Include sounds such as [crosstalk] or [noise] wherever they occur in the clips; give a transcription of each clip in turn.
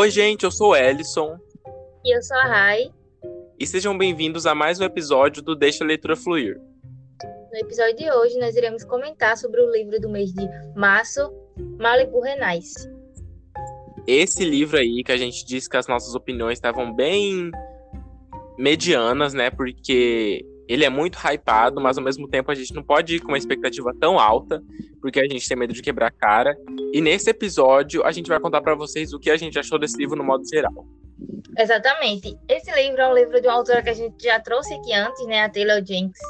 Oi, gente, eu sou o Ellison. E eu sou a Rai. E sejam bem-vindos a mais um episódio do Deixa a Leitura Fluir. No episódio de hoje, nós iremos comentar sobre o livro do mês de março, Malibu Renais. Esse livro aí, que a gente disse que as nossas opiniões estavam bem medianas, né? Porque ele é muito hypado, mas ao mesmo tempo a gente não pode ir com uma expectativa tão alta, porque a gente tem medo de quebrar a cara. E nesse episódio, a gente vai contar para vocês o que a gente achou desse livro no modo geral. Exatamente. Esse livro é um livro de uma autora que a gente já trouxe aqui antes, né? A Taylor Jenks,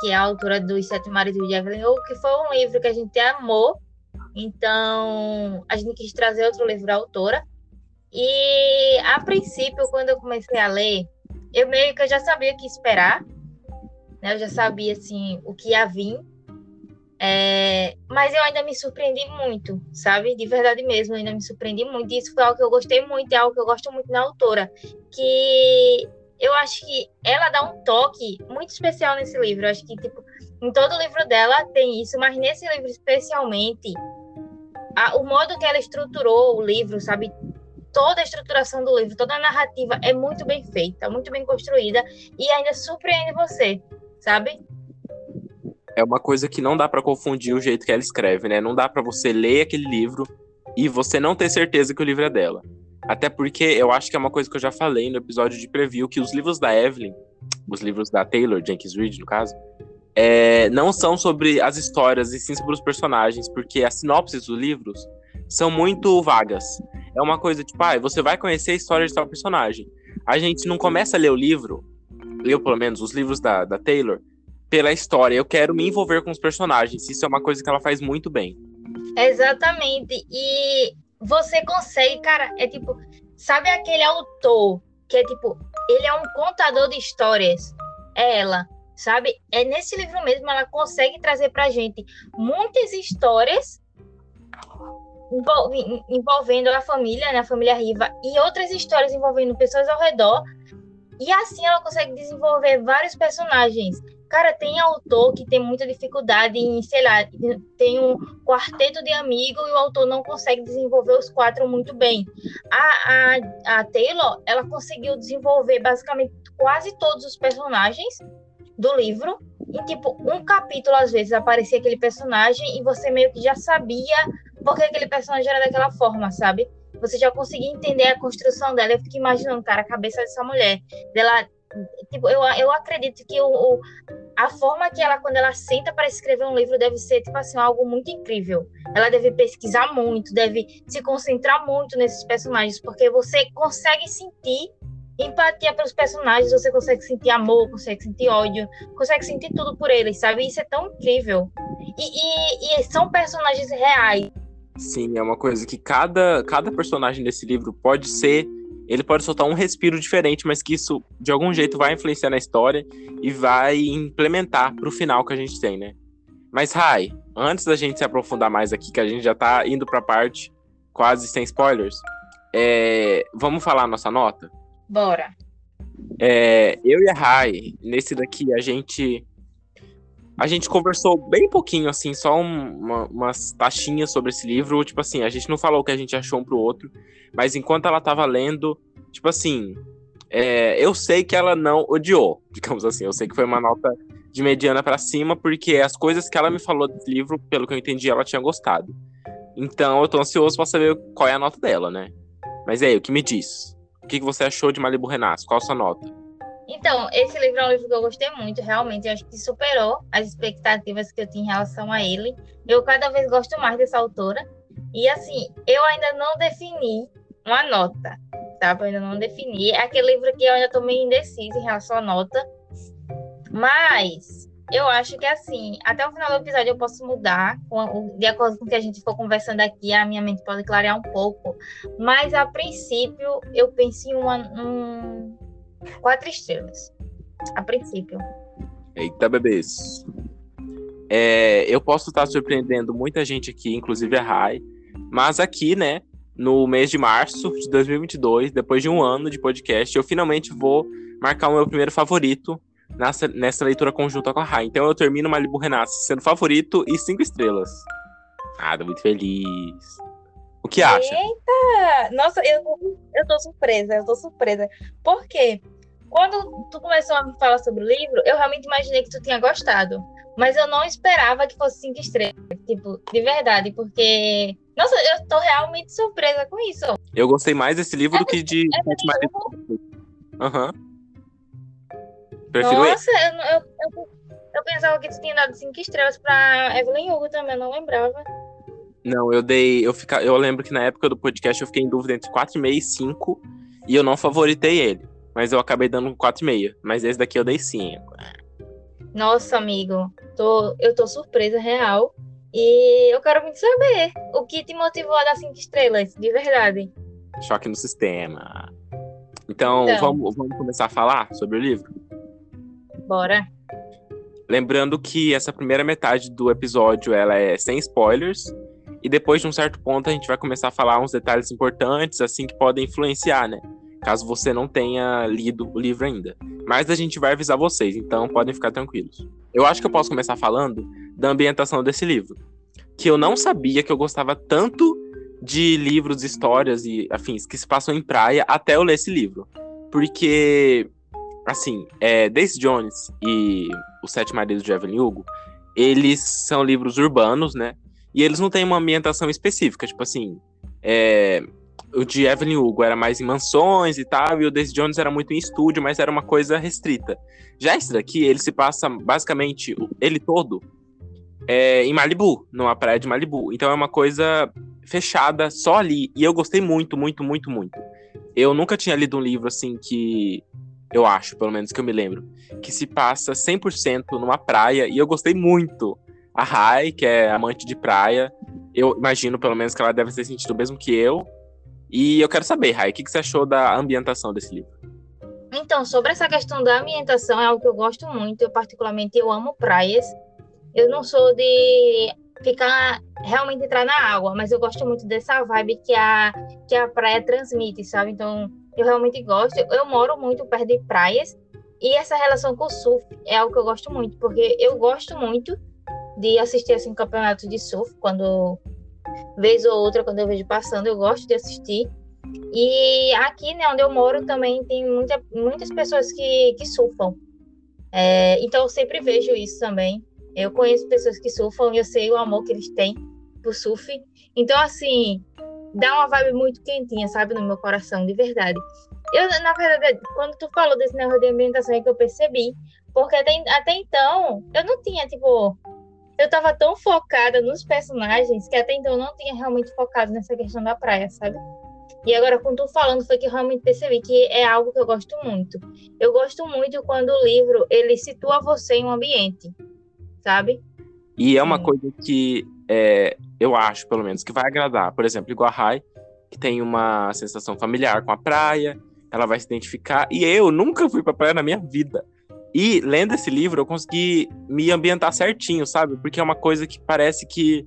que é a autora dos Sete Maridos de Evelyn Hugo, que foi um livro que a gente amou. Então, a gente quis trazer outro livro da autora. E, a princípio, quando eu comecei a ler, eu meio que já sabia o que esperar. Né? Eu já sabia, assim, o que ia vir. É, mas eu ainda me surpreendi muito, sabe? De verdade mesmo, eu ainda me surpreendi muito. E isso foi algo que eu gostei muito, é algo que eu gosto muito na autora. Que eu acho que ela dá um toque muito especial nesse livro. Eu acho que, tipo, em todo livro dela tem isso, mas nesse livro especialmente, a, o modo que ela estruturou o livro, sabe? Toda a estruturação do livro, toda a narrativa é muito bem feita, muito bem construída e ainda surpreende você, sabe? é uma coisa que não dá para confundir o jeito que ela escreve, né? Não dá para você ler aquele livro e você não ter certeza que o livro é dela. Até porque eu acho que é uma coisa que eu já falei no episódio de preview, que os livros da Evelyn, os livros da Taylor Jenkins Reid, no caso, é, não são sobre as histórias e sim sobre os personagens, porque as sinopses dos livros são muito vagas. É uma coisa tipo, ah, você vai conhecer a história de tal personagem. A gente não começa a ler o livro, eu pelo menos, os livros da, da Taylor, pela história. Eu quero me envolver com os personagens. Isso é uma coisa que ela faz muito bem. Exatamente. E você consegue, cara, é tipo, sabe aquele autor que é tipo, ele é um contador de histórias? É ela, sabe? É nesse livro mesmo, ela consegue trazer pra gente muitas histórias envolvendo a família, né, a família Riva, e outras histórias envolvendo pessoas ao redor. E assim ela consegue desenvolver vários personagens Cara, tem autor que tem muita dificuldade em, sei lá, tem um quarteto de amigos e o autor não consegue desenvolver os quatro muito bem. A, a, a Taylor, ela conseguiu desenvolver basicamente quase todos os personagens do livro. Em tipo, um capítulo, às vezes, aparecia aquele personagem e você meio que já sabia porque aquele personagem era daquela forma, sabe? Você já conseguia entender a construção dela. Eu fico imaginando, cara, a cabeça dessa mulher, dela tipo, eu, eu acredito que o, o, a forma que ela, quando ela senta para escrever um livro, deve ser, tipo assim, algo muito incrível. Ela deve pesquisar muito, deve se concentrar muito nesses personagens, porque você consegue sentir empatia pelos personagens, você consegue sentir amor, consegue sentir ódio, consegue sentir tudo por eles, sabe? Isso é tão incrível. E, e, e são personagens reais. Sim, é uma coisa que cada, cada personagem desse livro pode ser ele pode soltar um respiro diferente, mas que isso de algum jeito vai influenciar na história e vai implementar para o final que a gente tem, né? Mas Rai, antes da gente se aprofundar mais aqui, que a gente já tá indo para a parte quase sem spoilers, é... vamos falar a nossa nota? Bora. É... eu e a Rai, nesse daqui, a gente a gente conversou bem pouquinho, assim, só uma, umas taxinhas sobre esse livro. Tipo assim, a gente não falou o que a gente achou um pro outro, mas enquanto ela tava lendo, tipo assim, é, eu sei que ela não odiou, [laughs] digamos assim. Eu sei que foi uma nota de mediana para cima, porque as coisas que ela me falou desse livro, pelo que eu entendi, ela tinha gostado. Então eu tô ansioso pra saber qual é a nota dela, né? Mas aí, o que me diz? O que você achou de Malibu Renasce? Qual a sua nota? Então, esse livro é um livro que eu gostei muito, realmente. Eu acho que superou as expectativas que eu tinha em relação a ele. Eu cada vez gosto mais dessa autora. E, assim, eu ainda não defini uma nota, sabe? Eu ainda não defini. É aquele livro que eu ainda estou meio indecisa em relação à nota. Mas eu acho que, assim, até o final do episódio eu posso mudar. De acordo com o que a gente for conversando aqui, a minha mente pode clarear um pouco. Mas, a princípio, eu penso em uma, um, Quatro estrelas, a princípio. Eita, bebês. É, eu posso estar surpreendendo muita gente aqui, inclusive a Rai, mas aqui, né, no mês de março de 2022, depois de um ano de podcast, eu finalmente vou marcar o meu primeiro favorito nessa, nessa leitura conjunta com a Rai. Então eu termino Malibu Renasce sendo favorito e cinco estrelas. Ah, tô muito feliz. O que acha? Eita! Nossa, eu, eu tô surpresa, eu tô surpresa. Por quê? Quando tu começou a me falar sobre o livro, eu realmente imaginei que tu tinha gostado. Mas eu não esperava que fosse cinco estrelas. Tipo, de verdade, porque. Nossa, eu tô realmente surpresa com isso. Eu gostei mais desse livro é, do que de é. Aham. Uhum. Prefiro Nossa, eu, eu, eu, eu, pensava que tu tinha dado cinco estrelas pra Evelyn Hugo também, eu não lembrava. Não, eu dei. Eu, fica, eu lembro que na época do podcast eu fiquei em dúvida entre 4,5 e 5 e eu não favoritei ele. Mas eu acabei dando 4,5. Mas esse daqui eu dei 5. Nossa, amigo, tô, eu tô surpresa real. E eu quero muito saber o que te motivou a dar 5 estrelas, de verdade. Choque no sistema. Então, então, Vamos, vamos começar a falar sobre o livro? Bora. Lembrando que essa primeira metade do episódio ela é sem spoilers. E depois de um certo ponto a gente vai começar a falar uns detalhes importantes, assim, que podem influenciar, né? Caso você não tenha lido o livro ainda. Mas a gente vai avisar vocês, então podem ficar tranquilos. Eu acho que eu posso começar falando da ambientação desse livro. Que eu não sabia que eu gostava tanto de livros, histórias e afins que se passam em praia até eu ler esse livro. Porque, assim, é, Daisy Jones e Os Sete Maridos de Evelyn Hugo, eles são livros urbanos, né? E eles não têm uma ambientação específica, tipo assim, é, o de Evelyn Hugo era mais em mansões e tal, e o Daisy Jones era muito em estúdio, mas era uma coisa restrita. Já esse daqui, ele se passa basicamente, ele todo, é, em Malibu, numa praia de Malibu. Então é uma coisa fechada só ali. E eu gostei muito, muito, muito, muito. Eu nunca tinha lido um livro assim que. Eu acho, pelo menos que eu me lembro. Que se passa 100% numa praia. E eu gostei muito a Rai, que é amante de praia, eu imagino pelo menos que ela deve ter sentido o mesmo que eu. E eu quero saber, Rai, o que, você achou da ambientação desse livro? Então, sobre essa questão da ambientação, é algo que eu gosto muito. Eu, particularmente, eu amo praias. Eu não sou de ficar realmente entrar na água, mas eu gosto muito dessa vibe que a, que a praia transmite, sabe? Então, eu realmente gosto. Eu moro muito perto de praias e essa relação com o surf é algo que eu gosto muito, porque eu gosto muito de assistir assim campeonatos de surf quando vez ou outra quando eu vejo passando eu gosto de assistir. E aqui né onde eu moro também tem muita, muitas pessoas que, que surfam. É, então eu sempre vejo isso também. Eu conheço pessoas que surfam e eu sei o amor que eles têm por surf. Então assim dá uma vibe muito quentinha sabe no meu coração de verdade. Eu na verdade quando tu falou desse negócio de ambientação é que eu percebi porque até, até então eu não tinha tipo eu tava tão focada nos personagens que até então eu não tinha realmente focado nessa questão da praia, sabe? E agora, com tu falando, foi que eu realmente percebi que é algo que eu gosto muito. Eu gosto muito quando o livro, ele situa você em um ambiente, sabe? E é uma Sim. coisa que é, eu acho, pelo menos, que vai agradar. Por exemplo, igual a Rai, que tem uma sensação familiar com a praia, ela vai se identificar. E eu nunca fui pra praia na minha vida. E lendo esse livro, eu consegui me ambientar certinho, sabe? Porque é uma coisa que parece que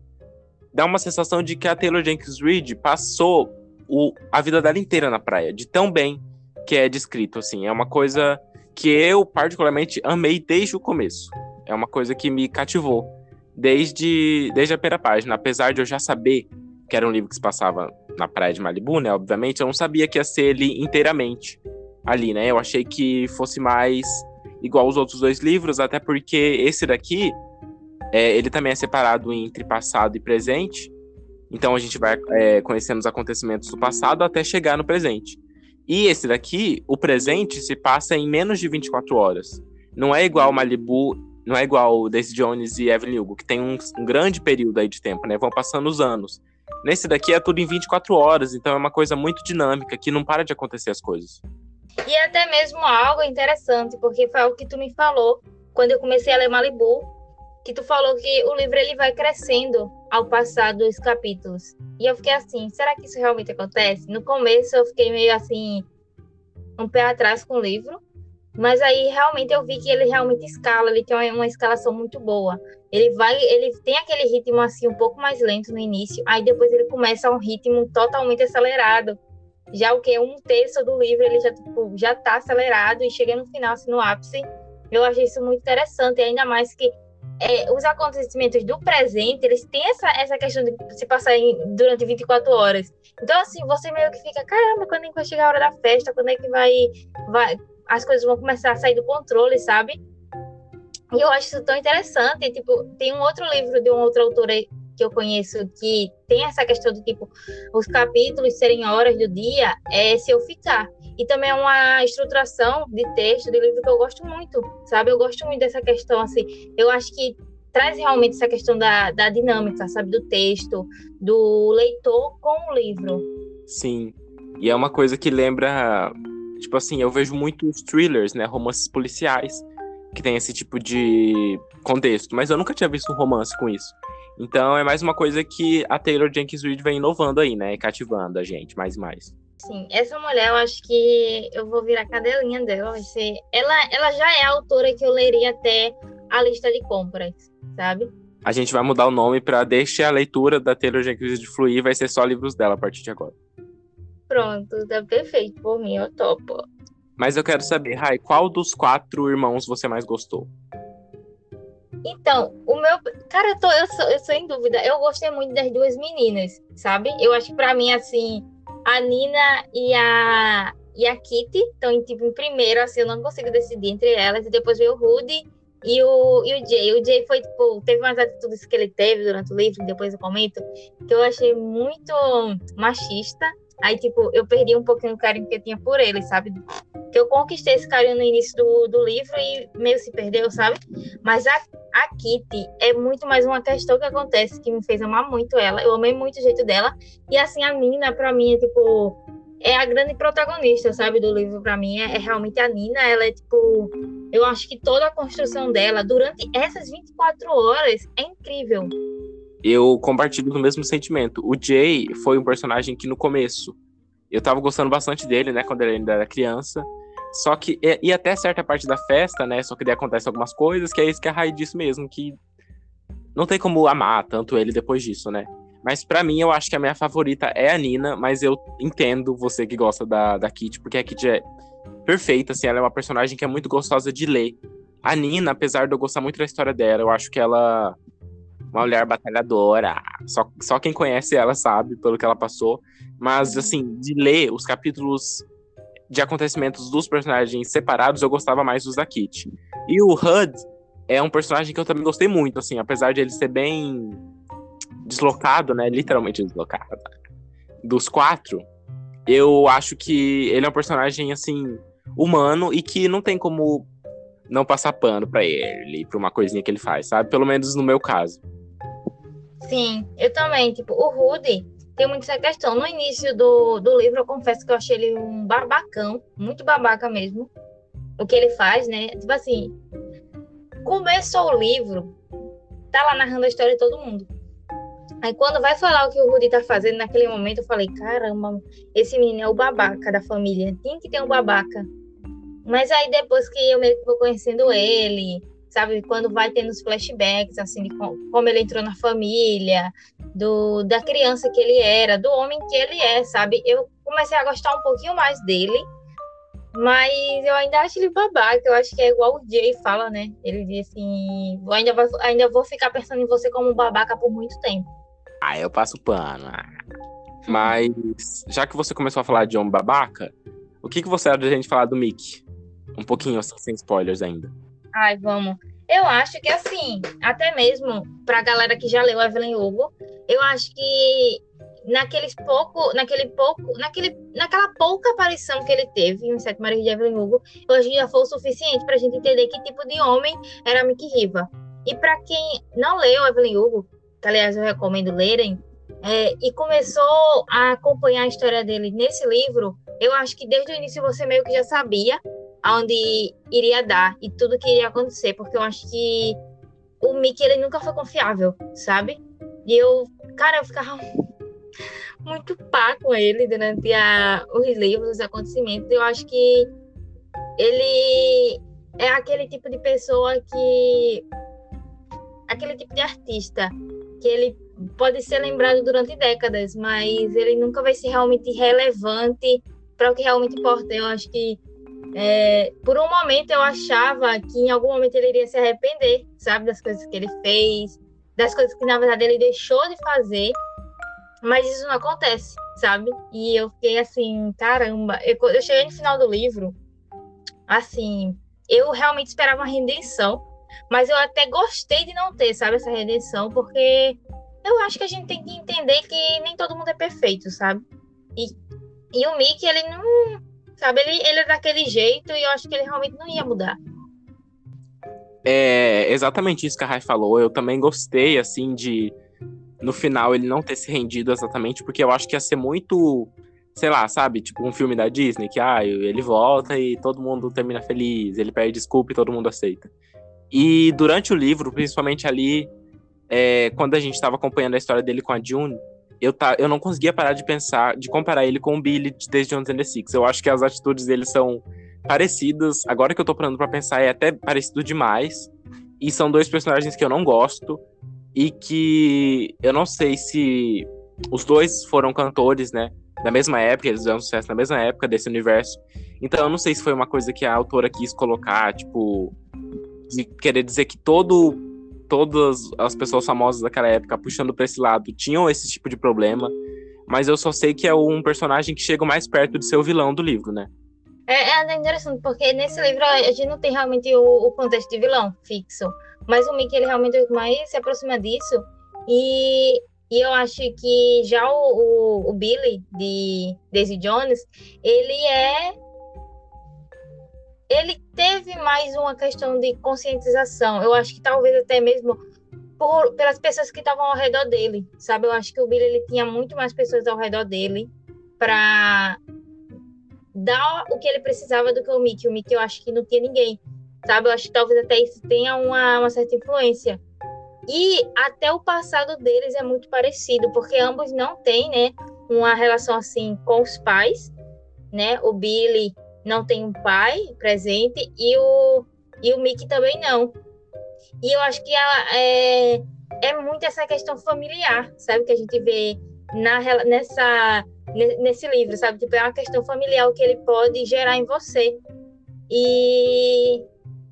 dá uma sensação de que a Taylor Jenkins Reid passou o, a vida dela inteira na praia, de tão bem que é descrito, assim. É uma coisa que eu, particularmente, amei desde o começo. É uma coisa que me cativou desde, desde a primeira página. Apesar de eu já saber que era um livro que se passava na praia de Malibu, né? Obviamente, eu não sabia que ia ser ele inteiramente ali, né? Eu achei que fosse mais igual os outros dois livros, até porque esse daqui, é, ele também é separado entre passado e presente. Então a gente vai é, conhecendo os acontecimentos do passado até chegar no presente. E esse daqui, o presente, se passa em menos de 24 horas. Não é igual Malibu, não é igual Daisy Jones e Evelyn Hugo, que tem um, um grande período aí de tempo, né? Vão passando os anos. Nesse daqui é tudo em 24 horas, então é uma coisa muito dinâmica, que não para de acontecer as coisas. E até mesmo algo interessante, porque foi o que tu me falou quando eu comecei a ler Malibu, que tu falou que o livro ele vai crescendo ao passar dos capítulos. E eu fiquei assim, será que isso realmente acontece? No começo eu fiquei meio assim, um pé atrás com o livro, mas aí realmente eu vi que ele realmente escala, ele tem uma, escalação muito boa. Ele vai, ele tem aquele ritmo assim um pouco mais lento no início, aí depois ele começa a um ritmo totalmente acelerado já o que um terço do livro ele já tipo, já está acelerado e chega no final assim, no ápice. Eu achei isso muito interessante, ainda mais que é, os acontecimentos do presente, eles têm essa, essa questão de se passar em, durante 24 horas. Então, assim, você meio que fica, caramba, quando é que vai chegar a hora da festa? Quando é que vai, vai as coisas vão começar a sair do controle, sabe? E eu acho isso tão interessante. Tipo, tem um outro livro de uma outra autora que eu conheço que tem essa questão do tipo, os capítulos serem horas do dia, é se eu ficar. E também é uma estruturação de texto, de livro que eu gosto muito, sabe? Eu gosto muito dessa questão, assim. Eu acho que traz realmente essa questão da, da dinâmica, sabe? Do texto, do leitor com o livro. Sim. E é uma coisa que lembra. Tipo assim, eu vejo muitos thrillers, né? Romances policiais, que tem esse tipo de contexto. Mas eu nunca tinha visto um romance com isso. Então é mais uma coisa que a Taylor Jenkins Reid vem inovando aí, né? Cativando a gente mais e mais. Sim, essa mulher eu acho que eu vou virar cadelinha dela. Ser... ela, ela já é a autora que eu leria até a lista de compras, sabe? A gente vai mudar o nome para deixar a leitura da Taylor Jenkins de fluir, vai ser só livros dela a partir de agora. Pronto, tá perfeito por mim, eu topo. Mas eu quero saber, Rai, qual dos quatro irmãos você mais gostou? Então, o meu. Cara, eu, tô, eu, sou, eu sou em dúvida. Eu gostei muito das duas meninas, sabe? Eu acho que pra mim, assim, a Nina e a, e a Kitty estão tipo, em primeiro, assim, eu não consigo decidir entre elas. E depois veio o Rudy e o, e o Jay. O Jay foi, tipo, teve umas atitudes que ele teve durante o livro, depois eu comento, que eu achei muito machista. Aí, tipo, eu perdi um pouquinho o carinho que eu tinha por ele, sabe? Que eu conquistei esse carinho no início do, do livro e meio se perdeu, sabe? Mas a, a Kitty é muito mais uma questão que acontece que me fez amar muito ela. Eu amei muito o jeito dela. E assim, a Nina, pra mim, é tipo. É a grande protagonista, sabe, do livro para mim. É, é, realmente a Nina. Ela é tipo. Eu acho que toda a construção dela durante essas 24 horas é incrível eu compartilho do mesmo sentimento. O Jay foi um personagem que no começo eu tava gostando bastante dele, né, quando ele ainda era criança. Só que, e, e até certa parte da festa, né, só que daí acontece algumas coisas, que é isso que a raiz disso mesmo, que não tem como amar tanto ele depois disso, né. Mas para mim, eu acho que a minha favorita é a Nina, mas eu entendo você que gosta da, da Kitty, porque a Kitty é perfeita, assim, ela é uma personagem que é muito gostosa de ler. A Nina, apesar de eu gostar muito da história dela, eu acho que ela uma mulher batalhadora. Só, só quem conhece ela sabe pelo que ela passou. Mas, assim, de ler os capítulos de acontecimentos dos personagens separados, eu gostava mais dos da Kitty. E o Hud é um personagem que eu também gostei muito, assim, apesar de ele ser bem deslocado, né? Literalmente deslocado. Dos quatro, eu acho que ele é um personagem, assim, humano e que não tem como não passar pano para ele, pra uma coisinha que ele faz, sabe? Pelo menos no meu caso. Sim, eu também. Tipo, o Rudy tem muito essa questão. No início do, do livro, eu confesso que eu achei ele um babacão, muito babaca mesmo. O que ele faz, né? Tipo assim, começou o livro, tá lá narrando a história de todo mundo. Aí quando vai falar o que o Rudy tá fazendo naquele momento, eu falei, caramba, esse menino é o babaca da família. Tem que ter um babaca. Mas aí depois que eu meio que vou conhecendo ele, sabe? Quando vai tendo os flashbacks, assim, de como ele entrou na família, do, da criança que ele era, do homem que ele é, sabe? Eu comecei a gostar um pouquinho mais dele, mas eu ainda acho ele babaca, eu acho que é igual o Jay fala, né? Ele diz assim, ainda, vou, ainda vou ficar pensando em você como babaca por muito tempo. Ah, eu passo pano. Mas, já que você começou a falar de homem babaca, o que, que você acha de gente falar do Mickey? Um pouquinho, assim, sem spoilers ainda. Ai, vamos. Eu acho que assim, até mesmo pra galera que já leu Evelyn Hugo, eu acho que naqueles pouco, naquele pouco, naquele, naquela pouca aparição que ele teve em Sete Marias de Evelyn Hugo, eu acho que já foi o suficiente pra gente entender que tipo de homem era Mickey Riva. E para quem não leu Evelyn Hugo, que aliás eu recomendo lerem, é, e começou a acompanhar a história dele nesse livro, eu acho que desde o início você meio que já sabia aonde iria dar e tudo que iria acontecer, porque eu acho que o Mickey ele nunca foi confiável, sabe? E eu, cara, eu ficava [laughs] muito pá com ele durante a, os livros, os acontecimentos. Eu acho que ele é aquele tipo de pessoa que aquele tipo de artista que ele pode ser lembrado durante décadas, mas ele nunca vai ser realmente relevante para o que realmente importa. Eu acho que É, por um momento eu achava que em algum momento ele iria se arrepender, sabe, das coisas que ele fez, das coisas que na verdade ele deixou de fazer, mas isso não acontece, sabe? E eu fiquei assim, caramba. Eu, eu cheguei no final do livro, assim, eu realmente esperava uma redenção, mas eu até gostei de não ter, sabe, essa redenção, porque eu acho que a gente tem que entender que nem todo mundo é perfeito, sabe? E, e o Mickey, ele não. Sabe, ele, ele é daquele jeito e eu acho que ele realmente não ia mudar. É exatamente isso que a Rai falou. Eu também gostei, assim, de no final ele não ter se rendido exatamente, porque eu acho que ia ser muito, sei lá, sabe? Tipo um filme da Disney, que ah, ele volta e todo mundo termina feliz, ele pede desculpa e todo mundo aceita. E durante o livro, principalmente ali, é, quando a gente estava acompanhando a história dele com a June, eu, tá, eu não conseguia parar de pensar, de comparar ele com o Billy de Jones and the Six. Eu acho que as atitudes dele são parecidas. Agora que eu tô parando pra pensar, é até parecido demais. E são dois personagens que eu não gosto. E que eu não sei se os dois foram cantores, né? Da mesma época, eles fizeram sucesso na mesma época desse universo. Então eu não sei se foi uma coisa que a autora quis colocar, tipo, de querer dizer que todo todas as pessoas famosas daquela época puxando para esse lado tinham esse tipo de problema, mas eu só sei que é um personagem que chega mais perto de ser o vilão do livro, né? É, é interessante, porque nesse livro a gente não tem realmente o, o contexto de vilão fixo, mas o Mickey ele realmente é mais se aproxima disso, e, e eu acho que já o, o, o Billy, de Daisy Jones, ele é ele teve mais uma questão de conscientização. Eu acho que talvez até mesmo por, pelas pessoas que estavam ao redor dele, sabe? Eu acho que o Billy ele tinha muito mais pessoas ao redor dele para dar o que ele precisava do que o Mickey. O Mickey eu acho que não tinha ninguém, sabe? Eu acho que talvez até isso tenha uma, uma certa influência. E até o passado deles é muito parecido, porque ambos não têm, né, uma relação assim com os pais, né? O Billy não tem um pai presente e o, e o Mickey também não. E eu acho que ela, é, é muito essa questão familiar, sabe? Que a gente vê na, nessa, nesse livro, sabe? Tipo, é uma questão familiar que ele pode gerar em você. E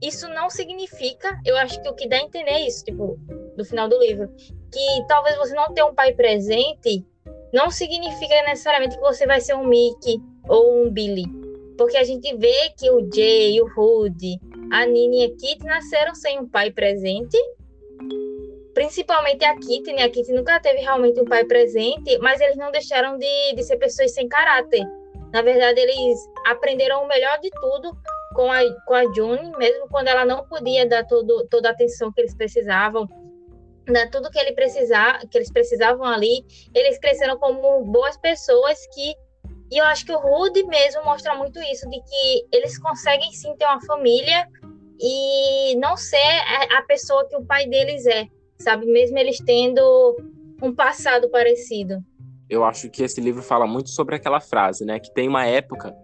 isso não significa, eu acho que o que dá a entender é isso, tipo, no final do livro, que talvez você não tenha um pai presente, não significa necessariamente que você vai ser um Mickey ou um Billy porque a gente vê que o Jay, o Rudy, a Nini e a Kitty nasceram sem um pai presente. Principalmente a Kitty, né? A Kitty nunca teve realmente um pai presente, mas eles não deixaram de, de ser pessoas sem caráter. Na verdade, eles aprenderam o melhor de tudo com a, com a June, mesmo quando ela não podia dar todo, toda a atenção que eles precisavam, dar tudo que, ele precisar, que eles precisavam ali. Eles cresceram como boas pessoas que e eu acho que o Rude mesmo mostra muito isso, de que eles conseguem sim ter uma família e não ser a pessoa que o pai deles é, sabe? Mesmo eles tendo um passado parecido. Eu acho que esse livro fala muito sobre aquela frase, né? Que tem uma época,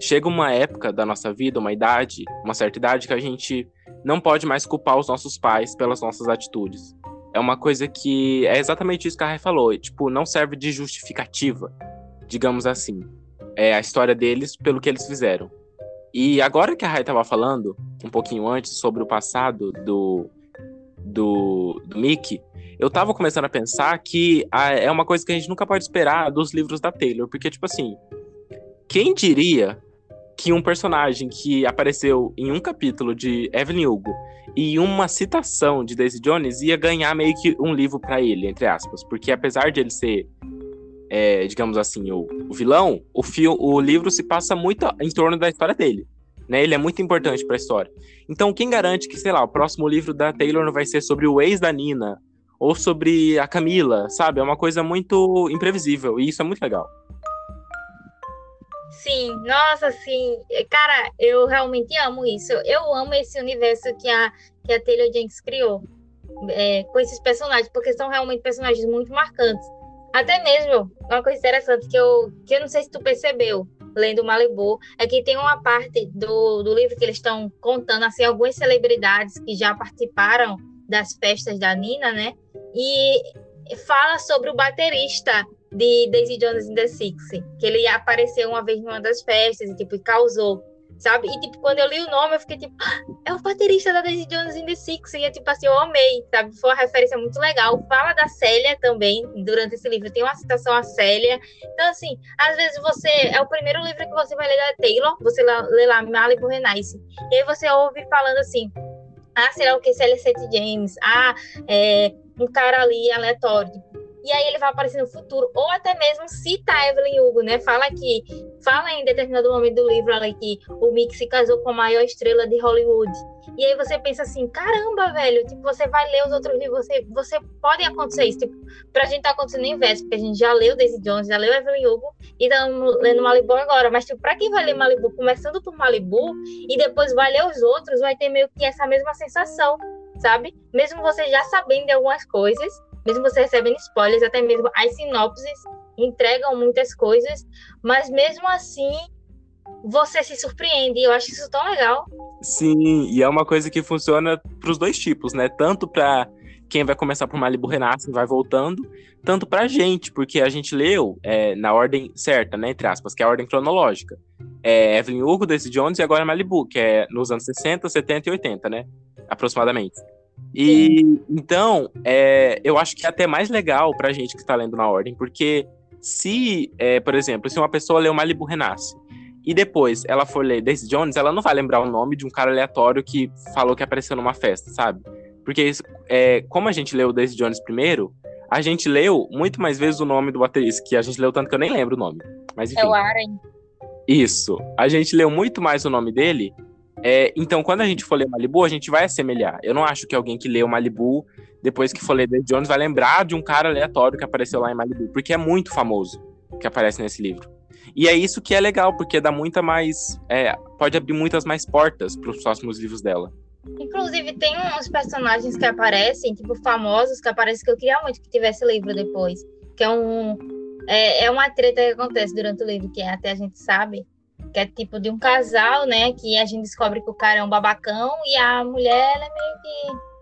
chega uma época da nossa vida, uma idade, uma certa idade, que a gente não pode mais culpar os nossos pais pelas nossas atitudes. É uma coisa que é exatamente isso que a Rai falou, tipo, não serve de justificativa digamos assim, é a história deles pelo que eles fizeram. E agora que a Rai estava falando, um pouquinho antes, sobre o passado do, do, do Mickey, eu estava começando a pensar que a, é uma coisa que a gente nunca pode esperar dos livros da Taylor, porque, tipo assim, quem diria que um personagem que apareceu em um capítulo de Evelyn Hugo e uma citação de Daisy Jones ia ganhar meio que um livro para ele, entre aspas, porque apesar de ele ser é, digamos assim, o, o vilão, o, fio, o livro se passa muito em torno da história dele. Né? Ele é muito importante para a história. Então, quem garante que, sei lá, o próximo livro da Taylor não vai ser sobre o ex da Nina ou sobre a Camila, sabe? É uma coisa muito imprevisível e isso é muito legal. Sim, nossa, sim. Cara, eu realmente amo isso. Eu amo esse universo que a, que a Taylor Jenks criou é, com esses personagens, porque são realmente personagens muito marcantes. Até mesmo, uma coisa interessante que eu, que eu não sei se tu percebeu, lendo Malibu, é que tem uma parte do, do livro que eles estão contando, assim, algumas celebridades que já participaram das festas da Nina, né? E fala sobre o baterista de Daisy Jones in the Six, que ele apareceu uma vez numa das festas e, tipo, causou sabe? E, tipo, quando eu li o nome, eu fiquei tipo, ah, é o baterista da Daisy Jones in the Six. E, tipo assim, eu amei, sabe? Foi uma referência muito legal. Fala da Célia também, durante esse livro. Tem uma citação à Célia. Então, assim, às vezes você... É o primeiro livro que você vai ler da Taylor. Você lê lá Malibu Renaissance. E aí você ouve falando assim... Ah, será o que? Célia St. James. Ah, é... Um cara ali aleatório e aí ele vai aparecer no futuro, ou até mesmo cita a Evelyn Hugo, né? Fala que, fala em determinado momento do livro ali que o Mick se casou com a maior estrela de Hollywood. E aí você pensa assim, caramba, velho, tipo, você vai ler os outros livros, você, você pode acontecer isso. Tipo, pra gente tá acontecendo em inverso, porque a gente já leu Daisy Jones, já leu Evelyn Hugo e tá lendo Malibu agora. Mas, tipo, pra quem vai ler Malibu, começando por Malibu e depois vai ler os outros, vai ter meio que essa mesma sensação, sabe? Mesmo você já sabendo de algumas coisas, mesmo você recebendo spoilers, até mesmo as sinopses entregam muitas coisas, mas mesmo assim você se surpreende. Eu acho isso tão legal. Sim, e é uma coisa que funciona para os dois tipos, né? Tanto para quem vai começar por Malibu Renasce e vai voltando, tanto pra gente, porque a gente leu é, na ordem certa, né? Entre aspas, que é a ordem cronológica. É Evelyn Hugo, Daisy Jones e agora Malibu, que é nos anos 60, 70 e 80, né? Aproximadamente. E então, é, eu acho que é até mais legal pra gente que está lendo na ordem, porque se, é, por exemplo, se uma pessoa leu Malibu Renasce e depois ela for ler Daisy Jones, ela não vai lembrar o nome de um cara aleatório que falou que apareceu numa festa, sabe? Porque é, como a gente leu Daisy Jones primeiro, a gente leu muito mais vezes o nome do baterista, que a gente leu tanto que eu nem lembro o nome. Mas enfim. É o Aren. Isso. A gente leu muito mais o nome dele é, então, quando a gente for ler Malibu, a gente vai assemelhar. Eu não acho que alguém que leu Malibu, depois que for ler The Jones, vai lembrar de um cara aleatório que apareceu lá em Malibu, porque é muito famoso que aparece nesse livro. E é isso que é legal, porque dá muita mais. É, pode abrir muitas mais portas para os próximos livros dela. Inclusive, tem uns personagens que aparecem, tipo, famosos, que aparecem que eu queria muito que tivesse livro depois. Que é um. É, é uma treta que acontece durante o livro, que até a gente sabe que é tipo de um casal, né? Que a gente descobre que o cara é um babacão e a mulher, ela é meio que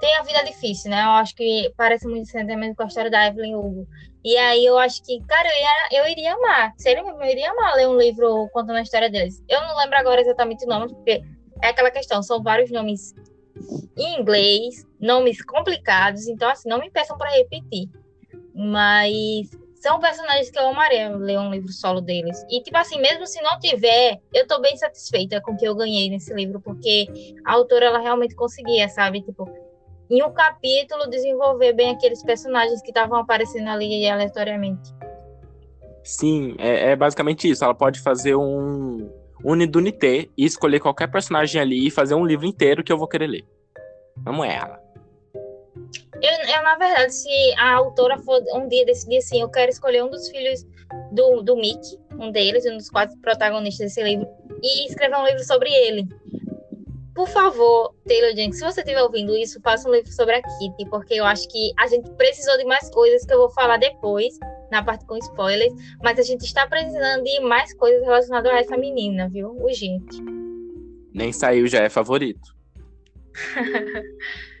tem a vida difícil, né? Eu acho que parece muito sentimento com a história da Evelyn Hugo. E aí eu acho que, cara, eu, ia, eu iria amar. Sério mesmo, eu iria amar ler um livro contando a história deles. Eu não lembro agora exatamente o nome, porque é aquela questão, são vários nomes em inglês, nomes complicados, então assim, não me peçam para repetir. Mas são personagens que eu amaria ler um livro solo deles. E, tipo assim, mesmo se não tiver, eu tô bem satisfeita com o que eu ganhei nesse livro, porque a autora, ela realmente conseguia, sabe? Tipo, em um capítulo, desenvolver bem aqueles personagens que estavam aparecendo ali aleatoriamente. Sim, é, é, basicamente isso. Ela pode fazer um Unidunité e escolher qualquer personagem ali e fazer um livro inteiro que eu vou querer ler. Vamos ela. Eu, eu, na verdade, se a autora for um dia decidir assim, eu quero escolher um dos filhos do, do Mickey, um deles, um dos quatro protagonistas desse livro, e escrever um livro sobre ele. Por favor, Taylor Jenkins, se você estiver ouvindo isso, faça um livro sobre a Kitty, porque eu acho que a gente precisou de mais coisas que eu vou falar depois, na parte com spoilers, mas a gente está precisando de mais coisas relacionadas a essa menina, viu? Urgente. Nem saiu, já é favorito. [laughs]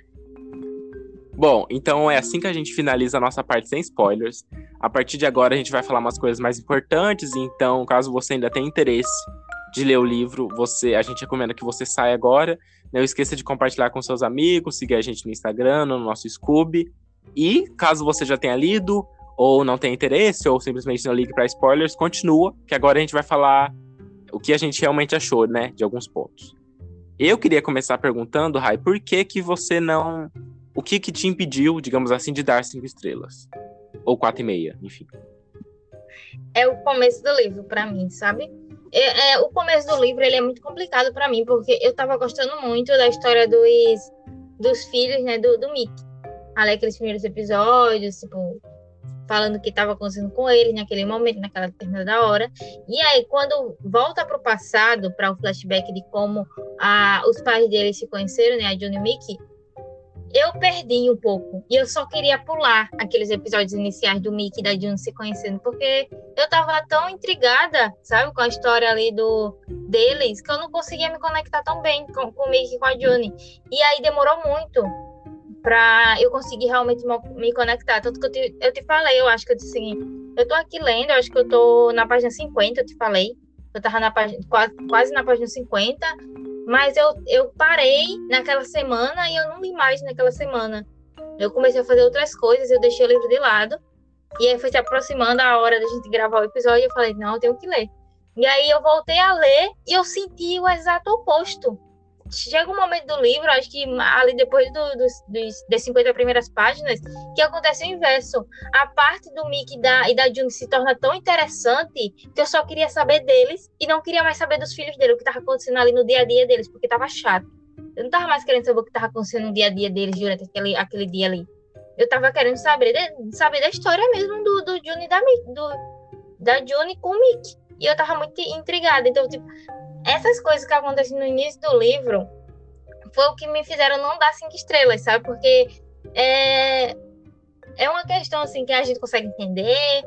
Bom, então é assim que a gente finaliza a nossa parte sem spoilers. A partir de agora a gente vai falar umas coisas mais importantes, então caso você ainda tenha interesse de ler o livro, você, a gente recomenda que você saia agora. Não esqueça de compartilhar com seus amigos, seguir a gente no Instagram, no nosso Scooby. E caso você já tenha lido ou não tenha interesse ou simplesmente não ligue para spoilers, continua, que agora a gente vai falar o que a gente realmente achou, né, de alguns pontos. Eu queria começar perguntando, Rai, por que que você não o que que te impediu, digamos assim, de dar cinco estrelas? Ou quatro e meia, enfim. É o começo do livro, para mim, sabe? É, é, o começo do livro ele é muito complicado para mim, porque eu tava gostando muito da história dos, dos filhos, né, do, do Mickey. Ali, aqueles primeiros episódios, tipo, falando o que estava acontecendo com ele naquele momento, naquela determinada hora. E aí, quando volta para o passado, para o flashback de como a, os pais dele se conheceram, né, a Johnny e Mickey, eu perdi um pouco. E eu só queria pular aqueles episódios iniciais do Mickey e da June se conhecendo, porque eu tava tão intrigada, sabe, com a história ali do deles, que eu não conseguia me conectar tão bem com, com o Mickey e com a June. E aí demorou muito pra eu conseguir realmente me conectar. Tanto que eu te, eu te falei, eu acho que eu disse assim, eu tô aqui lendo, eu acho que eu tô na página 50, eu te falei. Eu tava na página, quase, quase na página 50, mas eu, eu parei naquela semana e eu não li mais naquela semana. Eu comecei a fazer outras coisas, eu deixei o livro de lado. E aí foi se aproximando a hora da gente gravar o episódio e eu falei, não, eu tenho que ler. E aí eu voltei a ler e eu senti o exato oposto chega um momento do livro, acho que ali depois do, dos, das 50 primeiras páginas, que acontece o inverso. A parte do Mickey da, e da June se torna tão interessante que eu só queria saber deles e não queria mais saber dos filhos dele, o que estava acontecendo ali no dia a dia deles, porque estava chato. Eu não estava mais querendo saber o que estava acontecendo no dia a dia deles durante aquele, aquele dia ali. Eu estava querendo saber, de, saber da história mesmo do, do June e da, do, da June com o Mickey. E eu estava muito intrigada. Então, tipo, essas coisas que acontecem no início do livro foi o que me fizeram não dar cinco estrelas, sabe? Porque é, é uma questão assim que a gente consegue entender